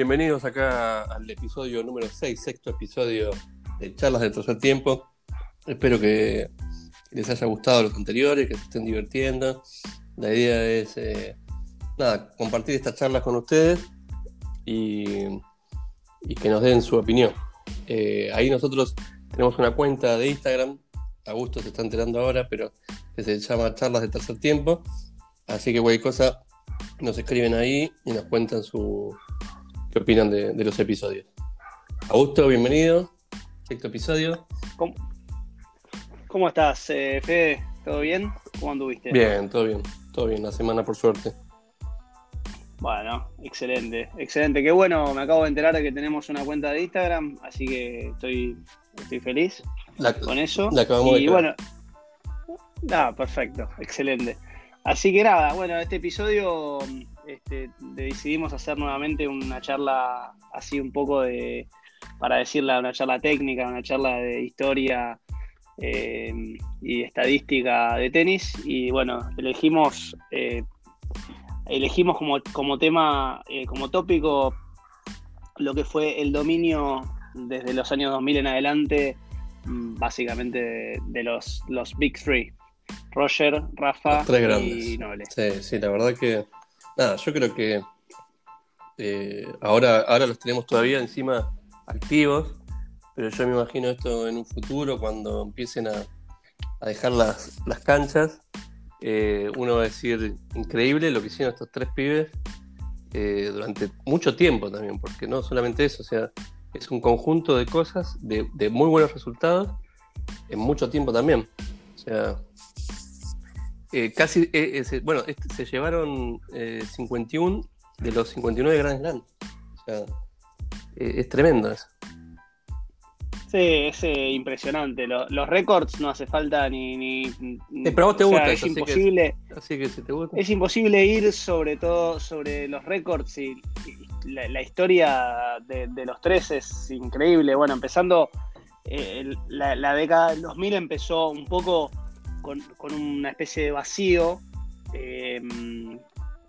bienvenidos acá al episodio número 6, sexto episodio de Charlas del Tercer Tiempo. Espero que les haya gustado los anteriores, que se estén divirtiendo. La idea es eh, nada, compartir estas charlas con ustedes y, que nos den su opinión. Eh, ahí nosotros tenemos una cuenta de Instagram, Augusto se está enterando ahora, pero que se llama Charlas del Tercer Tiempo. Así que cualquier cosa nos escriben ahí y nos cuentan su qué opinan de, de los episodios. Augusto, bienvenido. Sexto episodio. ¿Cómo, cómo estás, eh, Fede? ¿Todo bien? ¿Cómo anduviste? Bien, todo bien. Todo bien, la semana por suerte. Bueno, excelente, excelente. Qué bueno, me acabo de enterar de que tenemos una cuenta de Instagram, así que estoy, estoy feliz La- con eso. la acabamos de y crear. bueno, ah, perfecto, excelente. Así que nada, bueno, este episodio este, decidimos hacer nuevamente una charla así un poco de, para decirla, una charla técnica, una charla de historia eh, y estadística de tenis. Y bueno, elegimos, eh, elegimos como, como tema, eh, como tópico, lo que fue el dominio desde los años 2000 en adelante, mm, básicamente de, de los, los Big Three. Roger, Rafa y. Noble. Sí, sí, la verdad que. Nada, yo creo que. eh, ahora, ahora los tenemos todavía encima activos, pero yo me imagino esto en un futuro cuando empiecen a, a dejar las, las canchas. eh, uno va a decir increíble lo que hicieron estos tres pibes eh, durante mucho tiempo también, porque no solamente eso, o sea, es un conjunto de cosas, de, de muy buenos resultados, en mucho tiempo también. O sea, eh, casi, eh, eh, se- bueno, este- se llevaron eh, 51 de los 59 Grand Slam. O sea, eh, es tremendo eso. Sí, es eh, impresionante. Lo- los récords no hace falta ni. ni Eh, pero a vos te sea, gusta es eso, así que- imposible. Así que si te gusta. Es imposible ir sobre todo sobre los récords y, y la, la historia de, de los tres es increíble. Bueno, empezando eh, la, la década del 2000 empezó un poco con, con una especie de vacío, eh,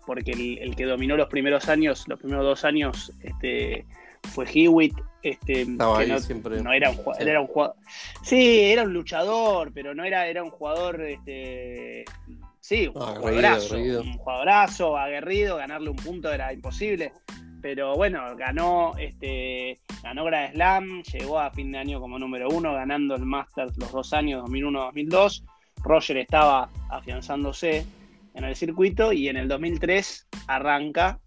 porque el, el que dominó los primeros años, los primeros dos años, este, fue Hewitt. Este, Estaba que ahí no, siempre. no era un jugador, Sí. era un jugador. Sí, era un luchador, pero no era, era un jugador, este, sí, un Ah, jugadorazo, aguerrido. un jugadorazo, aguerrido, ganarle un punto era imposible. Pero bueno, ganó, este, ganó Grand Slam, llegó a fin de año como número uno, ganando el Masters los dos años, 2001-2002. Roger estaba afianzándose en el circuito y en el 2003 arranca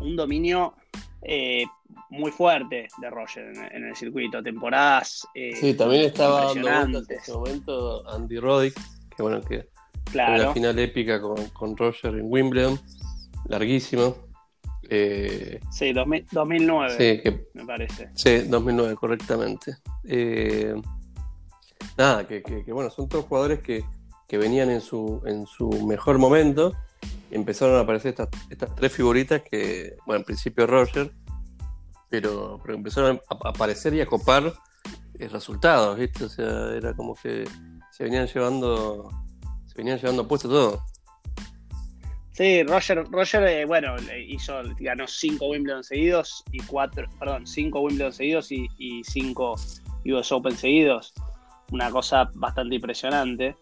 un dominio eh, muy fuerte de Roger en, en el circuito, temporadas eh, Sí, también estaba dando vueltas en ese momento Andy Roddick, que bueno, que Claro, final épica con, con Roger en Wimbledon, larguísimo. Eh, sí, 2000 2009 sí, que me parece. Sí, 2009, correctamente. Nada, que, que- bueno, son todos jugadores que, que venían en su, en su mejor momento. empezaron a aparecer estas, estas tres figuritas que, bueno, en principio Roger, pero, pero empezaron a aparecer y a copar eh, resultados, ¿viste? O sea, era como que se venían llevando, se venían llevando puesto todo. Sí, Roger, Roger eh, bueno, hizo, ganó cinco Wimbledon seguidos y cuatro, perdón, cinco Wimbledon seguidos y, y cinco US Open seguidos. Una cosa bastante impresionante.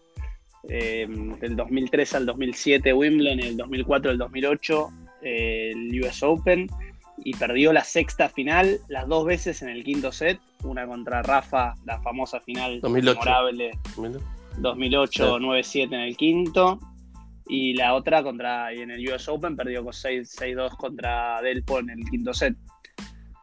Eh, del 2003 al 2007 Wimbledon, el 2004 al 2008 eh, el US Open y perdió la sexta final las dos veces en el quinto set, una contra Rafa, la famosa final 2008. memorable Mira. 2008 Sí. 9-7 en el quinto y la otra contra y en el US Open perdió con 6 6-2 contra Delpo en el quinto set.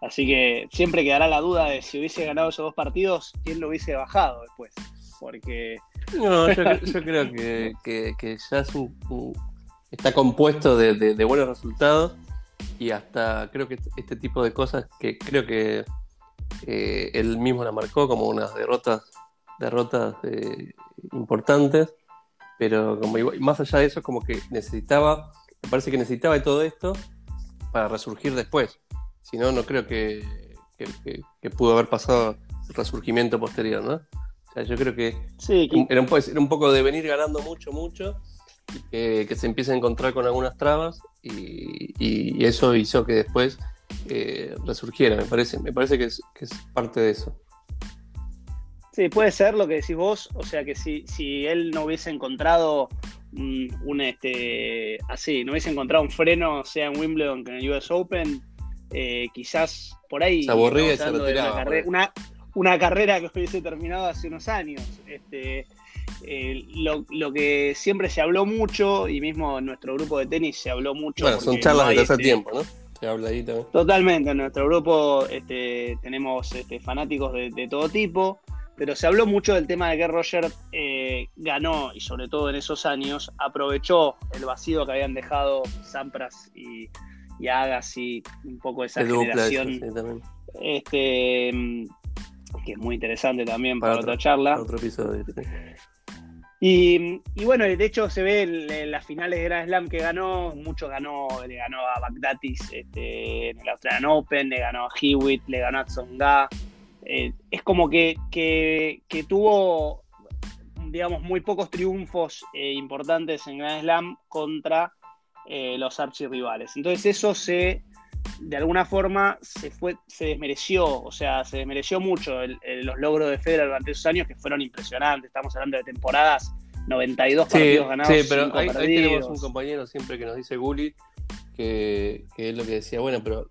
Así que siempre quedará la duda de si hubiese ganado esos dos partidos, quién lo hubiese bajado después. Porque No, yo, cre- yo creo que, que- que ya está compuesto de, de- de buenos resultados y hasta creo que este- este tipo de cosas que creo que eh, él mismo la marcó como unas derrotas derrotas eh, importantes, pero como igual- más allá de eso como que necesitaba, me parece que necesitaba de todo esto para resurgir después. Si no, no creo que, que- que- que pudo haber pasado el resurgimiento posterior, ¿no? O sea, yo creo que sí, que- era un, po- era un poco de venir ganando mucho, mucho, que, que se empiece a encontrar con algunas trabas, y, y eso hizo que después eh, resurgiera, me parece, me parece que es, parte de eso. Sí, puede ser lo que decís vos, o sea que si, si él no hubiese encontrado un, este así, no hubiese encontrado un freno, sea en Wimbledon que en el US Open, eh, quizás por ahí se aburría y se retiraba, una, una, carrera que hubiese terminado hace unos años. Este, eh, lo, que siempre se habló mucho, y mismo en nuestro grupo de tenis se habló mucho. Bueno, son charlas de tercer este tiempo, ¿no? Se habla ahí también. Totalmente, en nuestro grupo este, tenemos este, fanáticos de, todo tipo, pero se habló mucho del tema de que Roger eh, ganó, y sobre todo en esos años, aprovechó el vacío que habían dejado Sampras y, y Agassi, un poco esa generación. este, que es muy interesante también para, otra charla. Para otro episodio. Y, bueno, de hecho se ve en, las finales de Grand Slam que ganó, mucho ganó, le ganó a Bagdatis este, en el Australian Open, le ganó a Hewitt, le ganó a Tsonga. Eh, es como que, que, tuvo, digamos, muy pocos triunfos eh, importantes en Grand Slam contra eh, los archirrivales. Entonces eso se de alguna forma se fue, se desmereció, o sea, se desmereció mucho los logros de Federer durante esos años que fueron impresionantes. Estamos hablando de temporadas, 92 partidos ganados. Sí, pero ahí, tenemos un compañero siempre que nos dice Gulli, que, es lo que decía, bueno, pero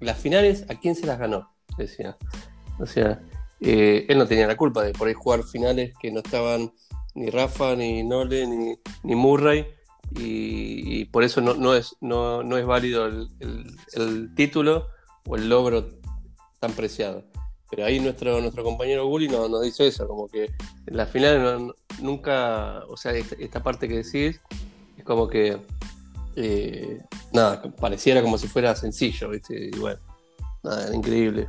las finales, ¿a quién se las ganó? Decía. O sea, eh, él no tenía la culpa de por ahí jugar finales que no estaban ni Rafa, ni Nole, ni, ni Murray y, por eso no, es, no, es válido el, título o el logro tan preciado. Pero ahí nuestro, nuestro compañero Gulli nos, dice eso, como que en la final nunca, o sea, esta, parte que decís es como que, eh, nada, pareciera como si fuera sencillo, ¿viste? Y bueno, nada, increíble.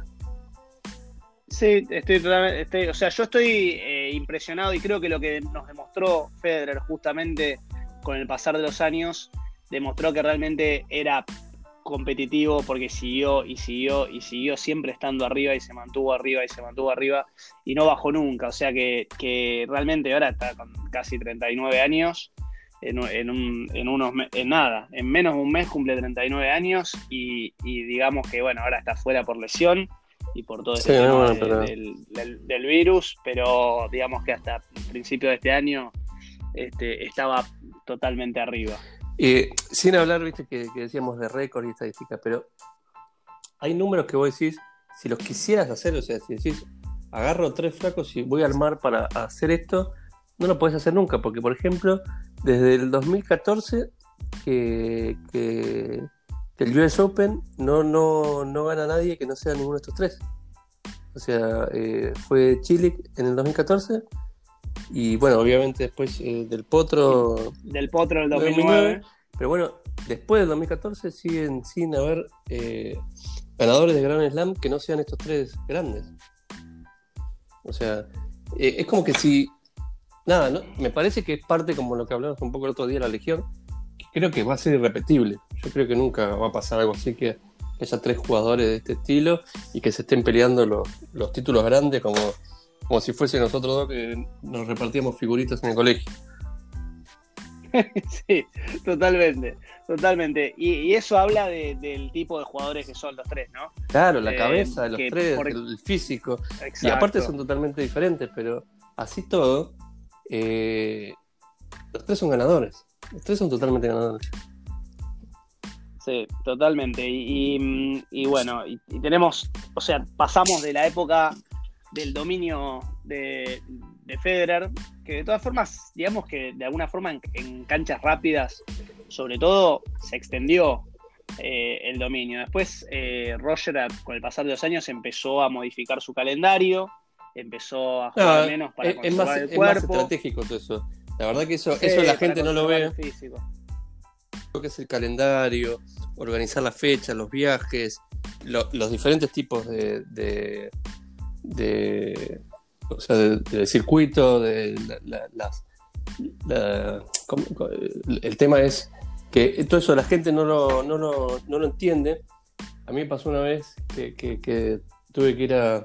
Sí, estoy totalmente, o sea, yo estoy eh, impresionado y creo que lo que nos demostró Federer justamente con el pasar de los años demostró que realmente era competitivo porque siguió y siguió y siguió siempre estando arriba y se mantuvo arriba y se mantuvo arriba y no bajó nunca. O sea que, realmente ahora está con casi 39 años. En, en, unos en nada, en menos de un mes cumple 39 años y, digamos que bueno, ahora está fuera por lesión y por todo ese tema del, virus, pero digamos que hasta principio de este año este, estaba totalmente arriba. sin hablar, viste, que, decíamos de récord y estadísticas, pero hay números que vos decís, si los quisieras hacer, o sea, si decís, agarro tres flacos y voy al mar para hacer esto, no lo podés hacer nunca, porque por ejemplo, desde el 2014 que, que, el US Open no, no, no gana nadie que no sea ninguno de estos tres. O sea, eh, fue Chile en el 2014, y bueno, obviamente después eh, del Potro. Del Potro del 2009. Pero bueno, después del 2014 siguen sin haber eh, ganadores de Grand Slam que no sean estos tres grandes. O sea, eh, es como que si. Nada, ¿no? me parece que es parte como lo que hablamos un poco el otro día de la Legión. creo que va a ser irrepetible. Yo creo que nunca va a pasar algo así que haya tres jugadores de este estilo y que se estén peleando los, los títulos grandes como como si fuese nosotros dos que nos repartíamos figuritas en el colegio. sí, totalmente, totalmente. Y, eso habla del tipo de jugadores que son los tres, ¿no? Claro, la eh, cabeza de los tres, el, físico. Y aparte son totalmente diferentes, pero así todo, eh, los tres son ganadores. Los tres son totalmente ganadores. Sí, totalmente. Y, y bueno, y, tenemos, o sea, pasamos de la época del dominio de, Federer, que de todas formas, digamos que de alguna forma en, canchas rápidas, sobre todo, se extendió eh, el dominio. Después, eh, Roger, con el pasar de los años, empezó a modificar su calendario, empezó a jugar menos para es, más, el cuerpo. Es más estratégico todo eso. La verdad que eso, eso la gente no lo ve. Lo que es el calendario, organizar la fecha, los viajes, los diferentes tipos de de, o sea, del circuito, de las, el tema es que todo eso la gente no lo, no lo, no lo entiende. A mí me pasó una vez que, que, tuve que ir a,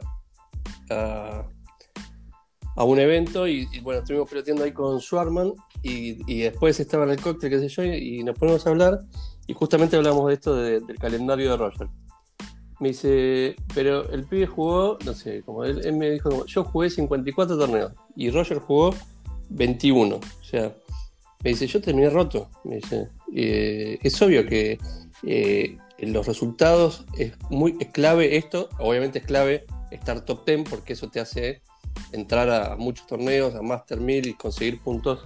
a, un evento y, bueno, estuvimos peloteando ahí con Schwarman y, y, después estaba en el cóctel, qué sé yo, y, nos ponemos a hablar y justamente hablamos de esto del calendario de Roger. Me dice, pero el pibe jugó, no sé, como él, él me dijo, yo jugué 54 torneos y Roger jugó 21. O sea, me dice, yo terminé roto. Me dice, eh, es obvio que eh, los resultados es muy es clave esto, obviamente es clave estar top 10 porque eso te hace entrar a muchos torneos, a Master 1000 y conseguir puntos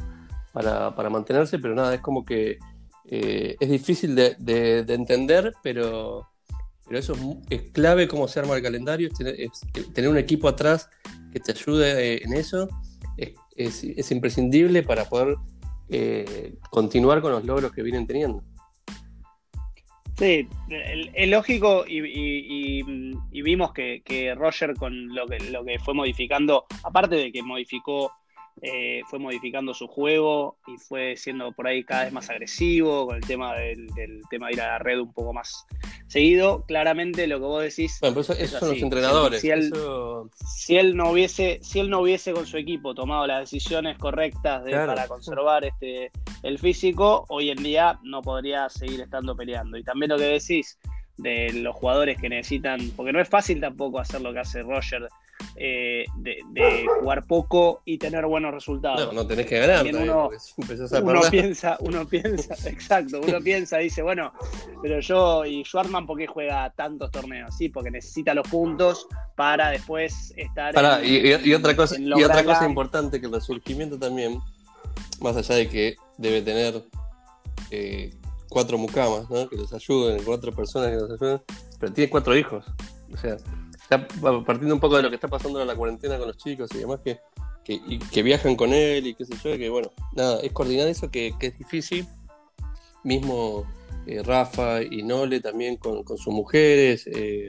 para, mantenerse, pero nada, es como que eh, es difícil de, entender, pero, pero eso es, clave cómo se arma el calendario, es tener, un equipo atrás que te ayude en eso, es, imprescindible para poder eh, continuar con los logros que vienen teniendo. Sí, es lógico y, vimos que, Roger con lo que, fue modificando, aparte de que modificó eh, fue modificando su juego y fue siendo por ahí cada vez más agresivo con el tema del, tema de ir a la red un poco más seguido. Claramente lo que vos decís. Bueno, eso, esos son los entrenadores. Si él, no hubiese, si él no hubiese con su equipo tomado las decisiones correctas para conservar este el físico, hoy en día no podría seguir estando peleando. Y también lo que decís de los jugadores que necesitan, porque no es fácil tampoco hacer lo que hace Roger eh, de, jugar poco y tener buenos resultados. No, no tenés que ganar. Uno, piensa, uno piensa, exacto, uno piensa, dice, bueno, pero yo y Schwartman, ¿por qué juega tantos torneos? Sí, porque necesita los puntos para después estar. y, otra cosa, y otra cosa importante que el resurgimiento también, más allá de que debe tener eh, cuatro mucamas, ¿no? que les ayuden, cuatro personas que los ayuden, pero tiene cuatro hijos. O sea, partiendo un poco de lo que está pasando en la cuarentena con los chicos y demás, que, que, viajan con él y qué sé yo, que bueno, nada, es coordinar eso que, es difícil. Mismo eh, Rafa y Nole también con, sus mujeres, eh,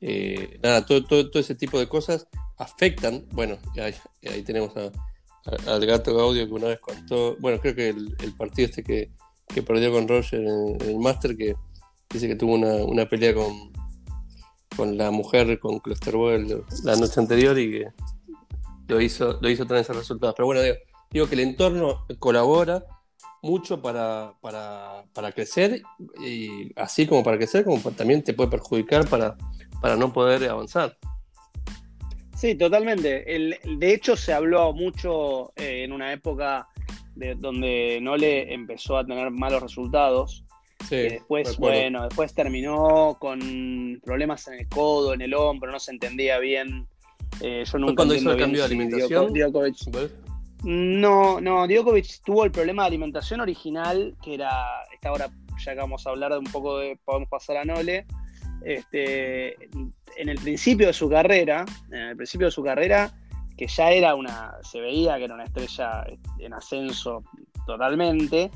eh, nada, todo, todo, ese tipo de cosas afectan. Bueno, ahí, ahí tenemos al gato Gaudio que una vez contó, bueno, creo que el, partido este que, perdió con Roger en, el Master, que dice que tuvo una pelea con, con la mujer con Clusterboy la noche anterior y que lo hizo, lo hizo tener esos resultados. Pero bueno, digo, que el entorno colabora mucho para, para, crecer y así como para crecer, como también te puede perjudicar para, para no poder avanzar. Sí, totalmente. El, de hecho, se habló mucho eh, en una época de, donde Nole empezó a tener malos resultados después, bueno, después terminó con problemas en el codo, en el hombro, no se entendía bien. Eh, yo nunca cuando hizo el cambio de alimentación? No, no, Djokovic tuvo el problema de alimentación original, que era, esta hora ya que vamos a hablar de un poco de, podemos pasar a Nole, este, en el principio de su carrera, en el principio de su carrera, que ya era una, se veía que era una estrella en ascenso totalmente,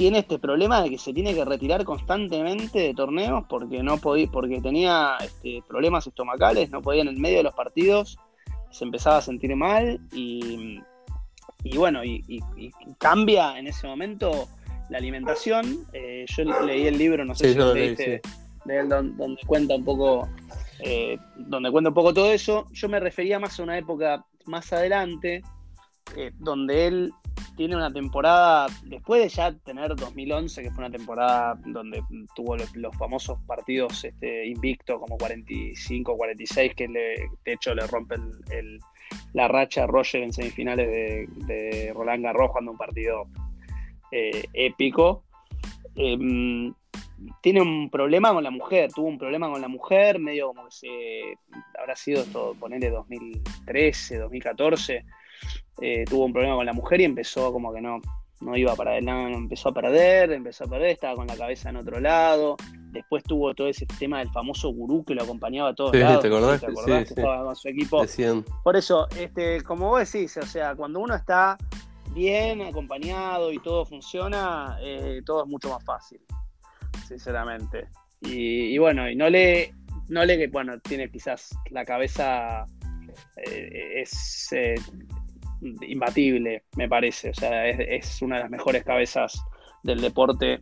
tiene este problema de que se tiene que retirar constantemente de torneos porque no podía, porque tenía este, problemas estomacales, no podía en el medio de los partidos, se empezaba a sentir mal y, bueno, y, cambia en ese momento la alimentación. Eh, yo leí el libro, no sé si lo leíste, de él, donde, cuenta un poco, eh, donde cuenta un poco todo eso. Yo me refería más a una época más adelante, eh, donde él tiene una temporada, después de ya tener 2011, que fue una temporada donde tuvo los, famosos partidos este, invicto como 45, 46, que le, de hecho le rompe la racha a Roger en semifinales de, Roland Garros cuando un partido eh, épico. Em, tiene un problema con la mujer, tuvo un problema con la mujer, medio como que se habrá sido esto, ponerle 2013, 2014 eh, tuvo un problema con la mujer y empezó como que no, no iba para adelante, empezó a perder, empezó a perder, estaba con la cabeza en otro lado. Después tuvo todo ese tema del famoso gurú que lo acompañaba a todos lados. ¿Te acordás? que estaba con su equipo. Por eso, este, como vos decís, o sea, cuando uno está bien acompañado y todo funciona, eh, todo es mucho más fácil, sinceramente. Y, bueno, y no le, no le, bueno, tiene quizás la cabeza eh, es imbatible, me parece. O sea, es, una de las mejores cabezas del deporte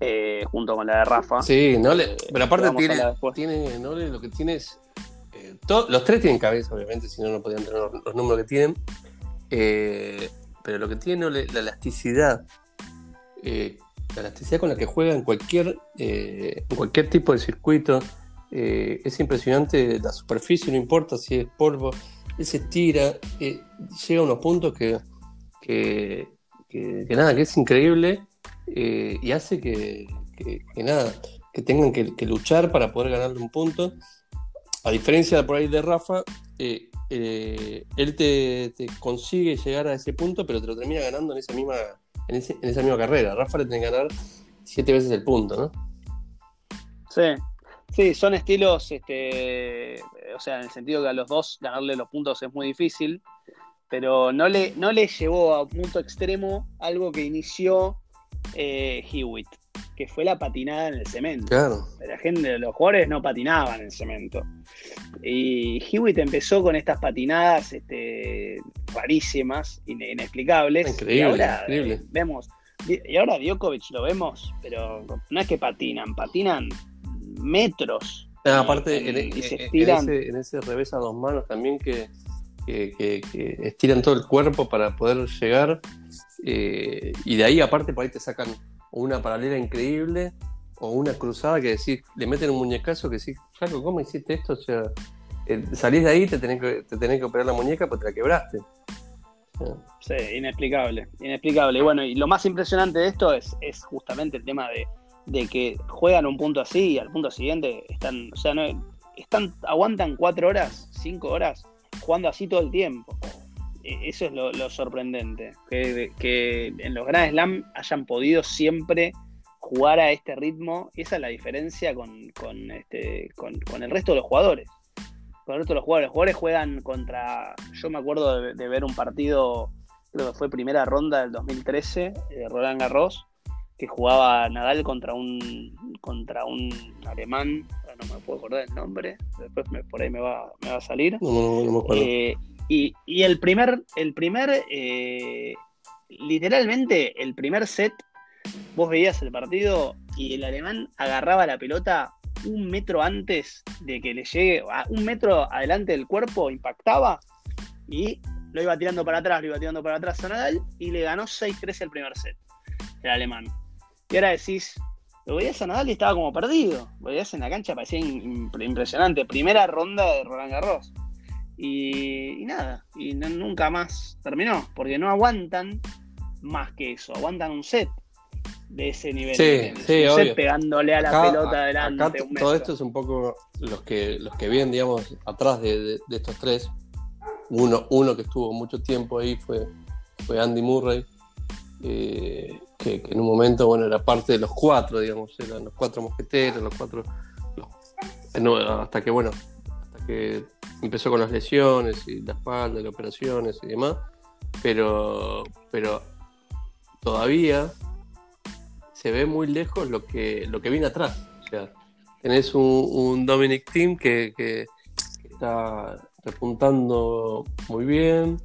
eh, junto con la de Rafa. Sí, no le, pero aparte tiene, tiene no lo que tiene es. Eh, los tres tienen cabeza, obviamente, si no, no podían tener los, números que tienen. Eh, pero lo que tiene la elasticidad. la elasticidad con la que juega en cualquier, en cualquier tipo de circuito. eh, es impresionante la superficie, no importa si es polvo, él se tira, eh, llega a unos puntos que, que, nada, que es increíble eh, y hace que, nada, que tengan que, luchar para poder ganarle un punto. A diferencia por ahí de Rafa, él te, consigue llegar a ese punto, pero te lo termina ganando en esa misma, en, esa misma carrera. Rafa le tiene que ganar siete veces el punto, ¿no? Sí, sí, son estilos, este, o sea, en el sentido que a los dos ganarle los puntos es muy difícil, pero no le, no le llevó a un punto extremo algo que inició eh, Hewitt, que fue la patinada en el cemento. Claro. La gente, los jugadores no patinaban en el cemento. Y Hewitt empezó con estas patinadas este, rarísimas, inexplicables. Increíble, y ahora increíble. vemos y ahora Djokovic lo vemos, pero no es que patinan, patinan metros. Ah, aparte, en, ese, revés a dos manos también que, estiran todo el cuerpo para poder llegar. Eh, y de ahí, aparte, por ahí te sacan una paralela increíble o una cruzada que decís, le meten un muñecazo que decís, Flaco, ¿cómo hiciste esto? O sea, eh, salís de ahí, te tenés, que, te tenés que operar la muñeca, pues te la quebraste. Sí, inexplicable, inexplicable. Y bueno, y lo más impresionante de esto es, es justamente el tema de, que juegan un punto así y al punto siguiente están, o sea, no, están, aguantan cuatro horas, cinco horas, jugando así todo el tiempo. E, eso es lo, sorprendente, que, que, en los Grand Slam hayan podido siempre jugar a este ritmo, esa es la diferencia con, con, este, con, con el resto de los jugadores con los jugadores. Los jugadores juegan contra. Yo me acuerdo de, ver un partido, creo que fue primera ronda del 2013, de Roland Garros, que jugaba Nadal contra un contra un alemán, no me puedo acordar el nombre, después por ahí me va, me va a salir. Eh, y, y, el primer, el primer eh, literalmente el primer set, vos veías el partido y el alemán agarraba la pelota un metro antes de que le llegue, un metro adelante del cuerpo, impactaba y lo iba tirando para atrás, lo iba tirando para atrás a Nadal y le ganó 6-13 el primer set, el alemán. Y ahora decís, lo veías a Nadal y estaba como perdido. Lo veías en la cancha, parecía impresionante. Primera ronda de Roland Garros. Y, nada, y nunca más terminó, porque no aguantan más que eso, aguantan un set de ese nivel. Sí, sí, pegándole a la pelota adelante. todo esto es un poco los que, los que vienen, digamos, atrás de, estos tres. Uno, uno que estuvo mucho tiempo ahí fue, fue Andy Murray, eh, que, en un momento, bueno, era parte de los cuatro, digamos, eran los cuatro mosqueteros, los cuatro. Eh, hasta que, bueno, hasta que empezó con las lesiones y la espalda, las operaciones y demás. Pero, pero todavía se ve muy lejos lo que, lo que viene atrás. O sea, tenés un, Dominic Team que, está repuntando muy bien,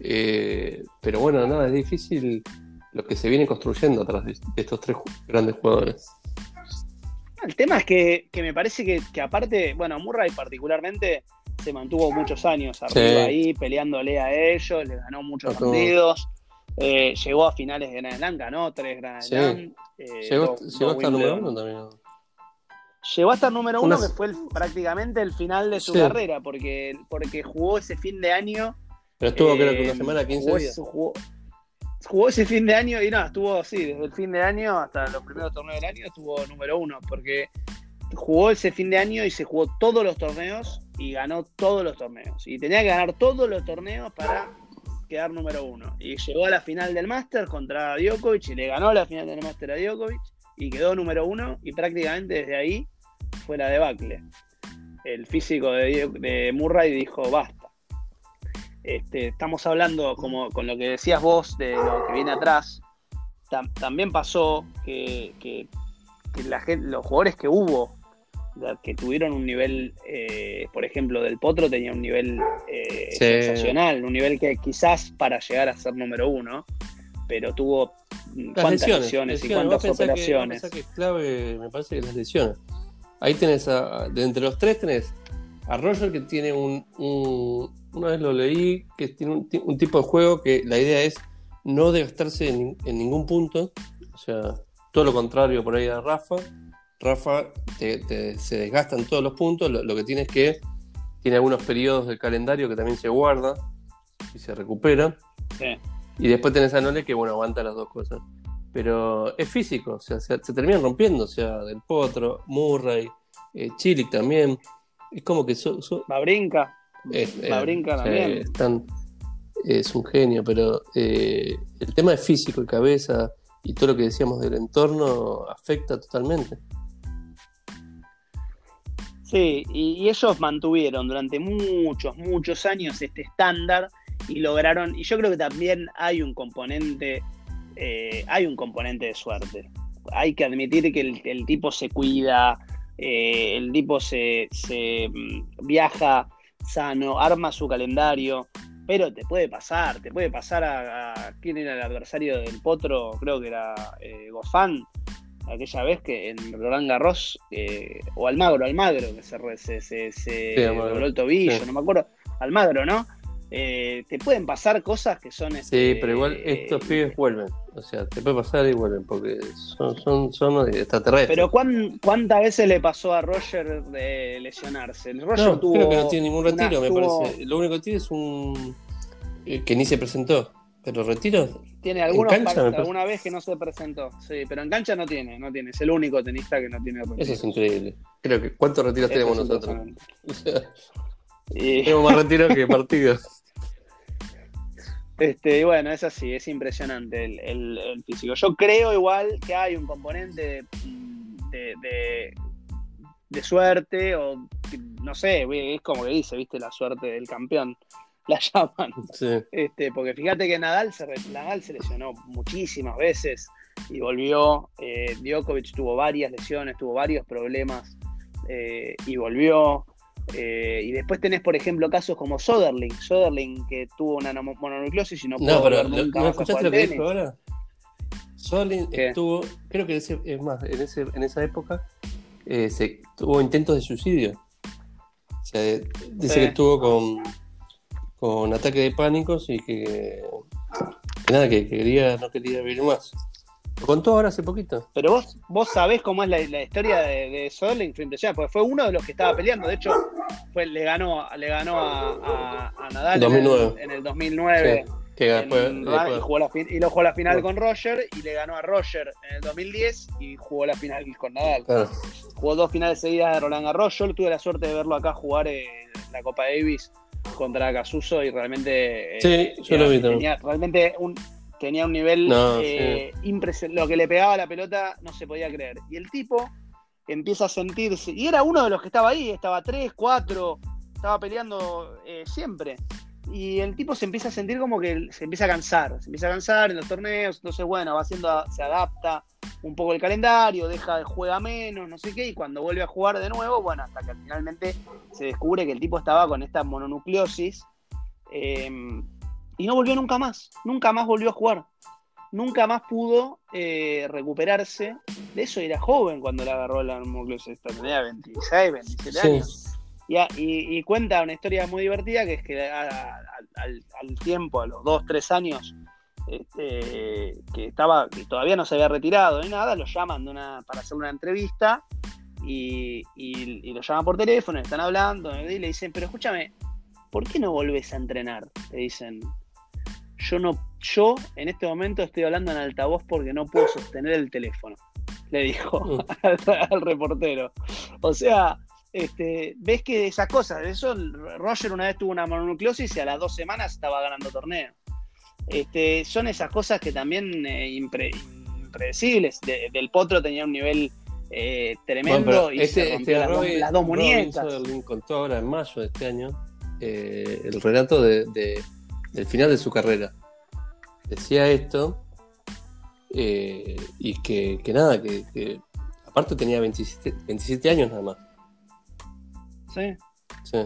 eh, pero bueno, nada, es difícil lo que se viene construyendo atrás de, estos tres grandes jugadores. El tema es que, me parece que, aparte, bueno, Murray particularmente se mantuvo muchos años arriba ahí, peleándole a ellos, le ganó muchos partidos. Eh, llegó a finales de Grand Slam, ganó tres Grand Slam. Eh, llegó, llegó hasta número uno también. Llegó hasta el número uno, que fue prácticamente el final de su carrera, porque, porque jugó ese fin de año. Pero estuvo, creo que una eh, semana, 15 días. Jugó, ese fin de año y no, estuvo así, desde el fin de año hasta los primeros torneos del año estuvo número uno, porque jugó ese fin de año y se jugó todos los torneos y ganó todos los torneos. Y tenía que ganar todos los torneos para quedar número uno. Y llegó a la final del Master contra Djokovic y le ganó la final del Master a Djokovic y quedó número uno y prácticamente desde ahí fue la debacle. El físico de, Murray dijo basta. Este, estamos hablando, como con lo que decías vos, de lo que viene atrás. también pasó que, que, la gente, los jugadores que hubo que tuvieron un nivel, eh, por ejemplo, del Potro tenía un nivel eh, sensacional, un nivel que quizás para llegar a ser número uno, pero tuvo cuántas lesiones, y cuántas operaciones. Que, es clave, me parece que las lesiones. Ahí tenés, de entre los tres tenés a Roger que tiene un, una vez lo leí, que tiene un, tipo de juego que la idea es no desgastarse en, en ningún punto, o sea, todo lo contrario por ahí a Rafa Rafa se desgastan todos los puntos, lo, que tiene es que tiene algunos periodos del calendario que también se guarda y se recupera. Y después tenés a Nole que, bueno, aguanta las dos cosas. Pero es físico, o sea, se, terminan rompiendo, o sea, Del Potro, Murray, eh, también. Es como que... So, La brinca. La brinca también. Es un genio, pero eh, el tema de físico y cabeza y todo lo que decíamos del entorno afecta totalmente. Sí, y, ellos mantuvieron durante muchos, muchos años este estándar y lograron, y yo creo que también hay un componente, eh, hay un componente de suerte. Hay que admitir que el, tipo se cuida, eh, el tipo se, se mm, viaja sano, arma su calendario, pero te puede pasar, te puede pasar a, quién era el adversario del Potro, creo que era eh, Gofán, aquella vez que en Roland Garros, eh, o Almagro, Almagro, que se, se, se, el tobillo, no me acuerdo, Almagro, ¿no? Eh, te pueden pasar cosas que son... sí, este, pero igual estos pibes vuelven. O sea, te puede pasar y vuelven porque son, son, son extraterrestres. Pero ¿cuántas veces le pasó a Roger de lesionarse? Roger no, creo que no tiene ningún retiro, me parece. Lo único que tiene es un... Eh, que ni se presentó. Pero retiro. Tiene algunos alguna vez que no se presentó. Sí, pero en cancha no tiene, no tiene. Es el único tenista que no tiene retiro. Eso es increíble. Creo que ¿cuántos retiros tenemos nosotros? Tenemos más retiros que partidos. Este, y bueno, es así, es impresionante el, físico. Yo creo igual que hay un componente de, de, suerte, o no sé, es como que dice, viste, la suerte del campeón, la llaman. Este, porque fíjate que Nadal se, Nadal se lesionó muchísimas veces y volvió. Eh, Djokovic tuvo varias lesiones, tuvo varios problemas eh, y volvió. Eh, y después tenés, por ejemplo, casos como Soderling. Soderling que tuvo una mononucleosis y no pudo no, pero nunca ¿no escuchaste lo que dijo ahora? Soderling estuvo, creo que ese, es más, en, ese, en esa época eh, se, tuvo intentos de suicidio. O sea, dice que estuvo con, con ataque de pánicos y que, nada, que quería, no quería vivir más. Lo contó ahora hace poquito. Pero vos, vos sabés cómo es la, historia de, de Soderling frente a porque fue uno de los que estaba peleando. De hecho, fue, le ganó, le ganó a, a, Nadal En, el, 2009. y, jugó la, y lo jugó la final con Roger y le ganó a Roger en el 2010 y jugó la final con Nadal. Jugó dos finales seguidas de Roland Garros. Yo tuve la suerte de verlo acá jugar en la Copa Davis contra Casuso y realmente. Sí, eh, yo lo vi tenía, realmente un, tenía un nivel eh, impresionante. Lo que le pegaba a la pelota no se podía creer. Y el tipo empieza a sentirse. Y era uno de los que estaba ahí, estaba 3, 4, estaba peleando eh, siempre. Y el tipo se empieza a sentir como que se empieza a cansar, se empieza a cansar en los torneos, entonces bueno, va haciendo, se adapta un poco el calendario, deja de juega menos, no sé qué, y cuando vuelve a jugar de nuevo, bueno, hasta que finalmente se descubre que el tipo estaba con esta mononucleosis em, y no volvió nunca más, nunca más volvió a jugar, nunca más pudo eh, recuperarse. De eso era joven cuando le agarró la mononucleosis, tenía 26, 27 años. Y, cuenta una historia muy divertida que es que al, tiempo, a los 2, 3 años, este, que estaba, que todavía no se había retirado ni nada, lo llaman para hacer una entrevista y, lo llaman por teléfono, están hablando y le dicen, pero escúchame, ¿por qué no volvés a entrenar? Le dicen, yo no, yo en este momento estoy hablando en altavoz porque no puedo sostener el teléfono, le dijo mm. al, reportero. O sea, este, ves que esas cosas, eso Roger una vez tuvo una mononucleosis y a las dos semanas estaba ganando torneo. Este, son esas cosas que también eh, impredecibles. del Potro tenía un nivel eh, tremendo y este, se este las, dos, muñecas. contó ahora en mayo de este año eh, el relato de, del final de su carrera. Decía esto y que, nada, que, aparte tenía 27, 27 años nada más. Sí. Sí.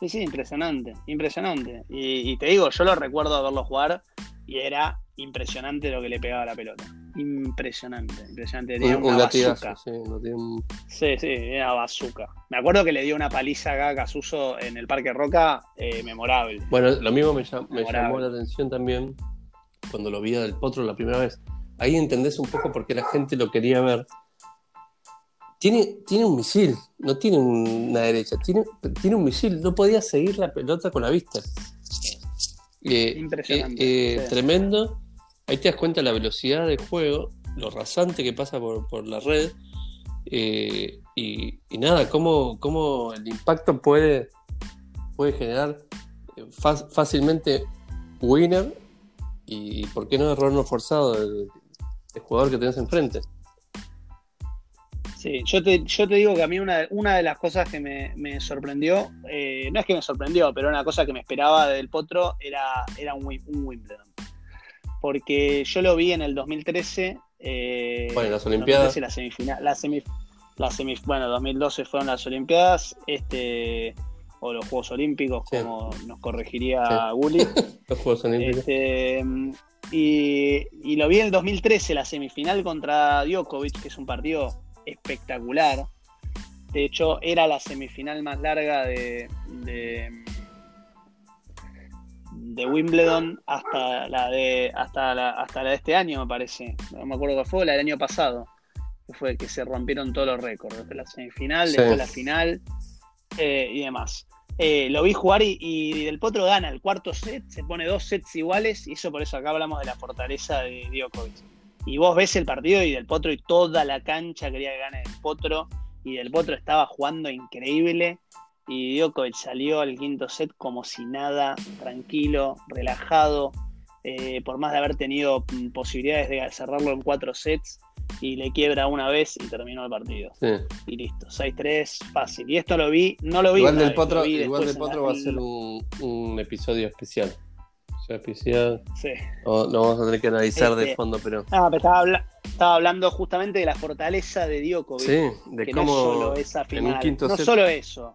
Sí, sí, impresionante, impresionante. Y, te digo, yo lo recuerdo verlo jugar y era impresionante lo que le pegaba a la pelota. Impresionante, impresionante. Tenía un, una sí, sí, sí, era bazooka. Me acuerdo que le dio una paliza acá a Casuso en el Parque Roca, eh, memorable. Bueno, lo mismo me, llamó la atención también cuando lo vi del Potro la primera vez. Ahí entendés un poco por qué la gente lo quería ver. tiene, tiene un misil, no tiene una derecha, tiene, tiene un misil, no podía seguir la pelota con la vista. Eh, Impresionante. Eh, tremendo. Ahí te das cuenta la velocidad del juego, lo rasante que pasa por, la red. y, nada, cómo, cómo, el impacto puede, puede generar fácilmente winner y, por qué no error no forzado del, jugador que tenés enfrente. Sí, yo te, yo te digo que a mí una, una de las cosas que me, sorprendió, eh, no es que me sorprendió, pero una cosa que me esperaba del Potro era, era un, Wimbledon. Porque yo lo vi en el 2013. Eh, bueno, las Olimpiadas. la semifinal, la la bueno, 2012 fueron las Olimpiadas. Este, o los Juegos Olímpicos, como nos corregiría sí. los Juegos Olímpicos. Este, y, lo vi en el 2013, la semifinal contra Djokovic, que es un partido espectacular. De hecho, era la semifinal más larga de, de, Wimbledon hasta la de hasta la, hasta la de este año, me parece. No me acuerdo qué fue, la del año pasado. Que fue que se rompieron todos los récords. Desde la semifinal, después la final y demás. Eh, lo vi jugar y, Del Potro gana el cuarto set, se pone dos sets iguales y eso por eso acá hablamos de la fortaleza de Djokovic. Y vos ves el partido y Del Potro y toda la cancha quería que gane Del Potro y Del Potro estaba jugando increíble y Djokovic salió al quinto set como si nada, tranquilo, relajado, eh, por más de haber tenido mm, posibilidades de cerrarlo en cuatro sets, y le quiebra una vez y terminó el partido. Y listo, 6-3, fácil. Y esto lo vi, no lo vi. Igual del Potro, igual del Potro va a ser un, episodio especial. O sea, especial. Sí. No, vamos a tener que analizar de este, fondo, pero. No, pero estaba, estaba, hablando justamente de la fortaleza de Djokovic. Sí, de que cómo. No solo esa final. no solo eso.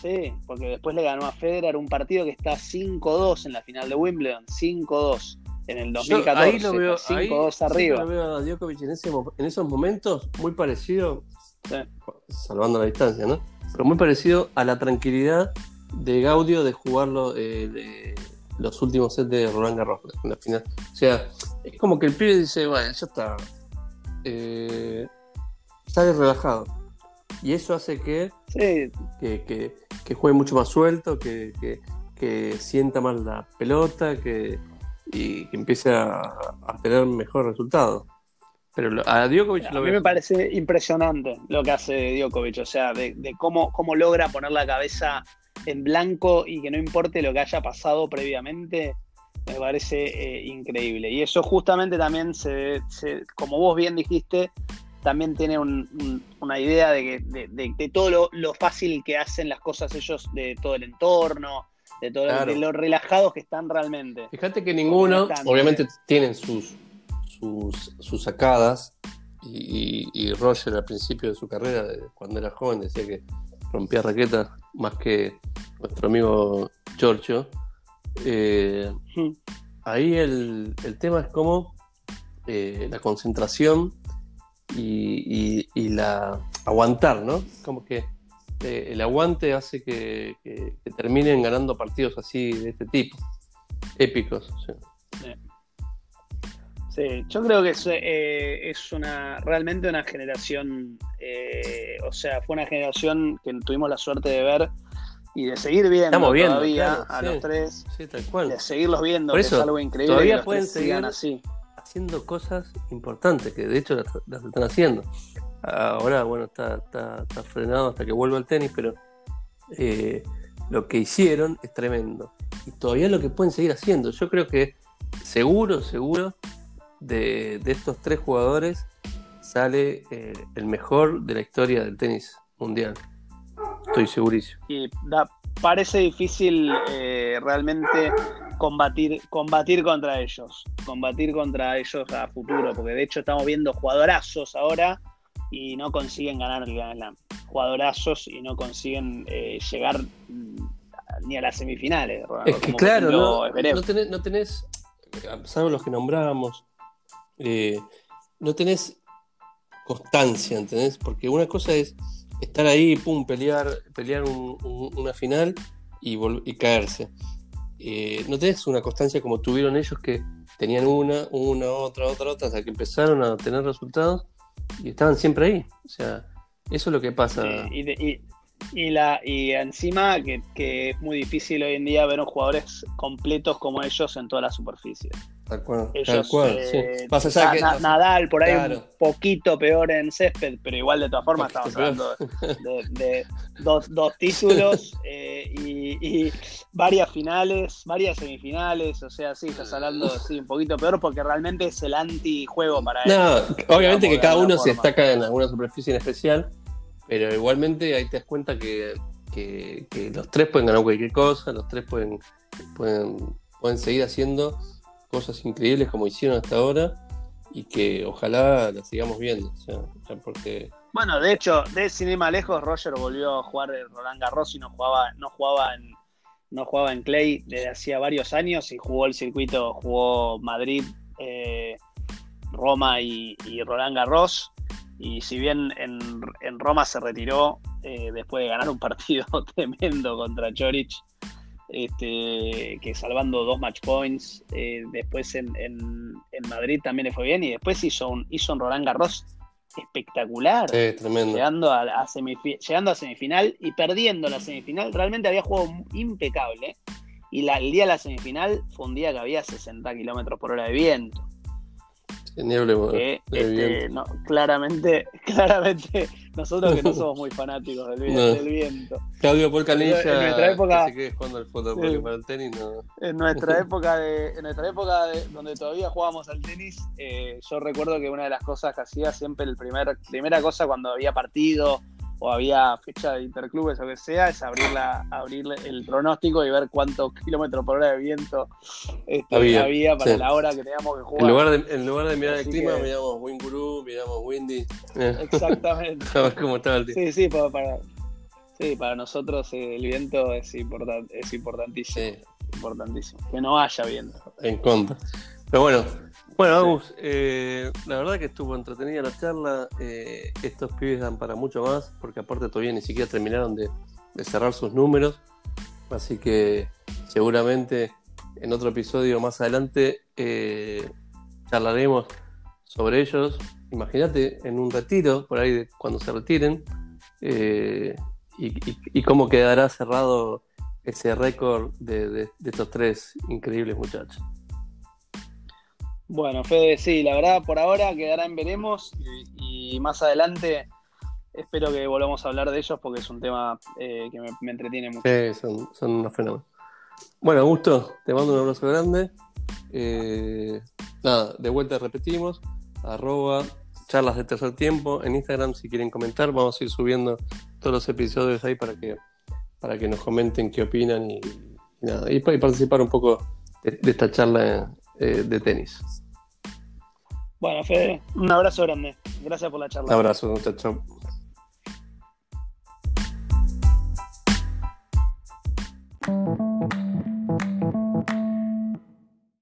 Sí, porque después le ganó a Federer un partido que está 5-2 en la final de Wimbledon. 5-2 en el 2014. ahí lo veo, 5 2 arriba. Lo veo a Djokovic en, ese, en esos momentos muy parecido, salvando la distancia, ¿no? Pero muy parecido a la tranquilidad de Gaudio de jugarlo eh, de los últimos sets de Roland Garros en la final. O sea, es como que el pibe dice, bueno, ya está. Eh, sale relajado. Y eso hace que, que, que, que, juegue mucho más suelto, que, que sienta más la pelota, que, y que empiece a, tener mejor resultado. Pero a Djokovic lo A mí me parece impresionante lo que hace Djokovic, o sea, de, cómo, cómo logra poner la cabeza en blanco y que no importe lo que haya pasado previamente, me parece eh, increíble. Y eso justamente también, se, como vos bien dijiste, también tiene una idea de, que, de, todo lo, fácil que hacen las cosas ellos, de todo el entorno, de, todo, lo relajados que están realmente. Fíjate que ninguno, obviamente tienen sus, sus, sacadas, y, Roger al principio de su carrera, cuando era joven, decía que rompía raquetas más que nuestro amigo Giorgio. Eh, ahí el, tema es como eh, la concentración y, y, la aguantar, ¿no? Como que este, el aguante hace que, terminen ganando partidos así de este tipo, épicos. Sí. yo creo que es, eh, es una realmente una generación, eh, o sea, fue una generación que tuvimos la suerte de ver y de seguir viendo, todavía a los tres, de seguirlos viendo, que es algo increíble. Todavía pueden seguir así. haciendo cosas importantes, que de hecho las están haciendo. Ahora, bueno, está, frenado hasta que vuelva al tenis, pero eh, lo que hicieron es tremendo. Y todavía lo que pueden seguir haciendo. Yo creo que seguro, seguro, de, estos tres jugadores sale eh, el mejor de la historia del tenis mundial. Estoy segurísimo. Y parece difícil eh, realmente combatir, combatir contra ellos. Combatir contra ellos a futuro, porque de hecho estamos viendo jugadorazos ahora y no consiguen ganar el Grand Jugadorazos y no consiguen eh, llegar mm, ni a las semifinales. Es que claro, no, no, tenés, no tenés, salvo los que nombrábamos, eh, no tenés constancia, ¿entendés? Porque una cosa es estar ahí, pum, pelear, pelear una final y, y caerse. Eh, no tenés una constancia como tuvieron ellos que tenían una, una, otra, otra, otra, hasta que empezaron a tener resultados y estaban siempre ahí. O sea, Eso es lo que pasa. y, y, la, y encima que, que, es muy difícil hoy en día ver a jugadores completos como ellos en toda la superficie. Tal cual, tal cual eh, Nadal por ahí un poquito peor en césped, pero igual de todas formas estamos hablando de, dos, títulos eh, y, varias finales, varias semifinales, o sea, sí, estás hablando sí, un poquito peor porque realmente es el antijuego para él. No, obviamente que cada uno se destaca en alguna superficie en especial, pero igualmente ahí te das cuenta que, los tres pueden ganar cualquier cosa, los tres pueden, pueden, pueden seguir haciendo cosas increíbles como hicieron hasta ahora y que ojalá las sigamos viendo. porque... Bueno, de hecho, de cinema lejos, Roger volvió a jugar Roland Garros y no jugaba, no jugaba en, no jugaba en Clay desde hacía varios años y jugó el circuito, jugó Madrid, eh, Roma y, Roland Garros. Y si bien en, Roma se retiró eh, después de ganar un partido tremendo contra Chorich, este, que salvando dos match points. Eh, después en, Madrid también le fue bien y después hizo un, hizo un Roland Garros espectacular. Llegando a, llegando a semifinal y perdiendo la semifinal. Realmente había jugado impecable. Y el día de la semifinal fue un día que había 60 kilómetros por hora de viento. Este, claramente, claramente, nosotros que no somos muy fanáticos del, viento. Claudio Polcanilla en nuestra época, el tenis, En nuestra época de, en nuestra época donde todavía jugábamos al tenis, eh, yo recuerdo que una de las cosas que hacía siempre el primer, primera cosa cuando había partido o había fecha de interclubes o que sea, es abrir, la, abrir el pronóstico y ver cuántos kilómetros por hora de viento este, había, para la hora que teníamos que jugar. En lugar de, en lugar de mirar el clima, miramos Winguru, miramos Windy. Exactamente. cómo estaba el Sí, sí, para, sí, para nosotros el viento es, es importantísimo. Importantísimo. Que no haya viento. En contra. Pero bueno, bueno, Agus, eh, la verdad que estuvo entretenida la charla. Eh, estos pibes dan para mucho más, porque aparte todavía ni siquiera terminaron de, cerrar sus números. Así que seguramente en otro episodio más adelante eh, charlaremos sobre ellos. Imagínate en un retiro, por ahí cuando se retiren, y, cómo quedará cerrado ese récord de estos tres increíbles muchachos. Bueno, Fede, sí, la verdad por ahora quedará en veremos y, más adelante espero que volvamos a hablar de ellos porque es un tema eh, que me, entretiene mucho. Sí, son, son unos fenómenos. Bueno, Augusto, te mando un abrazo grande. Eh, nada, de vuelta repetimos, arroba charlas de tercer tiempo en Instagram si quieren comentar, vamos a ir subiendo todos los episodios ahí para que, para que nos comenten qué opinan y, nada, y, participar un poco de, esta charla eh, de tenis. Bueno, Fede, un abrazo grande. Gracias por la charla. Un abrazo, chao.